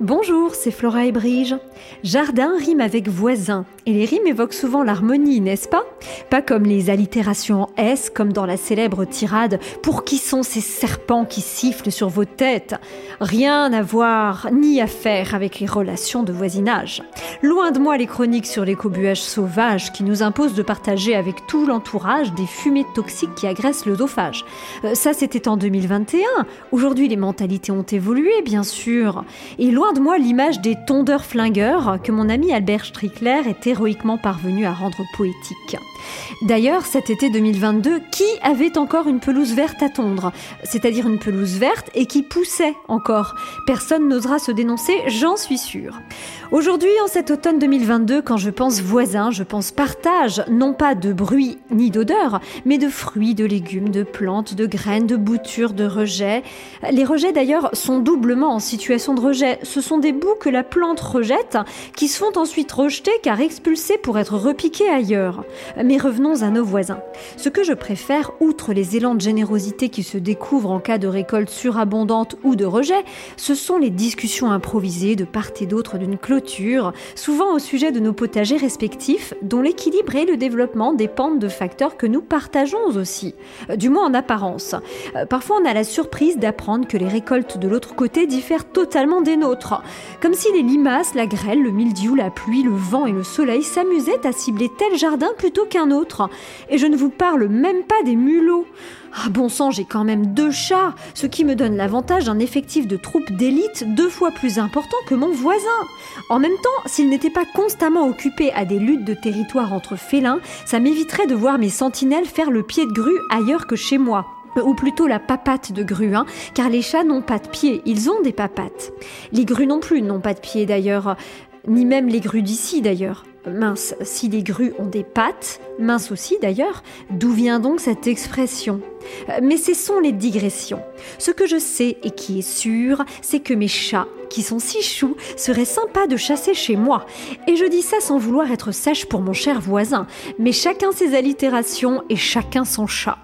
Bonjour, c'est Flora et Brige. Jardin rime avec voisin, et les rimes évoquent souvent l'harmonie, n'est-ce pas? Pas comme les allitérations en S, comme dans la célèbre tirade Pour qui sont ces serpents qui sifflent sur vos têtes? Rien à voir ni à faire avec les relations de voisinage. Loin de moi les chroniques sur l'écobuage sauvage qui nous imposent de partager avec tout l'entourage des fumées toxiques qui agressent l'œsophage. Euh, ça, c'était en 2021. Aujourd'hui, les mentalités ont évolué, bien sûr. Et loin de moi l'image des tondeurs flingueurs que mon ami Albert Strickler est héroïquement parvenu à rendre poétique. D'ailleurs, cet été 2022, qui avait encore une pelouse verte à tondre? C'est-à-dire une pelouse verte et qui poussait encore. Personne n'osera se dénoncer, j'en suis sûre. Aujourd'hui, en cet automne 2022, quand je pense voisin, je pense partage, non pas de bruit ni d'odeur, mais de fruits, de légumes, de plantes, de graines, de boutures, de rejets. Les rejets d'ailleurs sont doublement en situation de rejet. Sont des bouts que la plante rejette, qui se font ensuite rejeter car expulsés pour être repiqués ailleurs. Mais revenons à nos voisins. Ce que je préfère, outre les élans de générosité qui se découvrent en cas de récolte surabondante ou de rejet, ce sont les discussions improvisées de part et d'autre d'une clôture, souvent au sujet de nos potagers respectifs, dont l'équilibre et le développement dépendent de facteurs que nous partageons aussi, du moins en apparence. Euh, parfois on a la surprise d'apprendre que les récoltes de l'autre côté diffèrent totalement des nôtres, comme si les limaces, la grêle, le mildiou, la pluie, le vent et le soleil s'amusaient à cibler tel jardin plutôt qu'un autre. Et je ne vous parle même pas des mulots. Ah bon sang, j'ai quand même deux chats, ce qui me donne l'avantage d'un effectif de troupes d'élite deux fois plus important que mon voisin. En même temps, s'il n'était pas constamment occupé à des luttes de territoire entre félins, ça m'éviterait de voir mes sentinelles faire le pied de grue ailleurs que chez moi ou plutôt la papate de grue, car les chats n'ont pas de pieds, ils ont des papates. Les grues non plus n'ont pas de pieds d'ailleurs, ni même les grues d'ici d'ailleurs. Mince, si les grues ont des pattes, mince aussi d'ailleurs, d'où vient donc cette expression? Mais cessons les digressions. Ce que je sais et qui est sûr, c'est que mes chats, qui sont si choux, seraient sympas de chasser chez moi. Et je dis ça sans vouloir être sèche pour mon cher voisin, mais chacun ses allitérations et chacun son chat.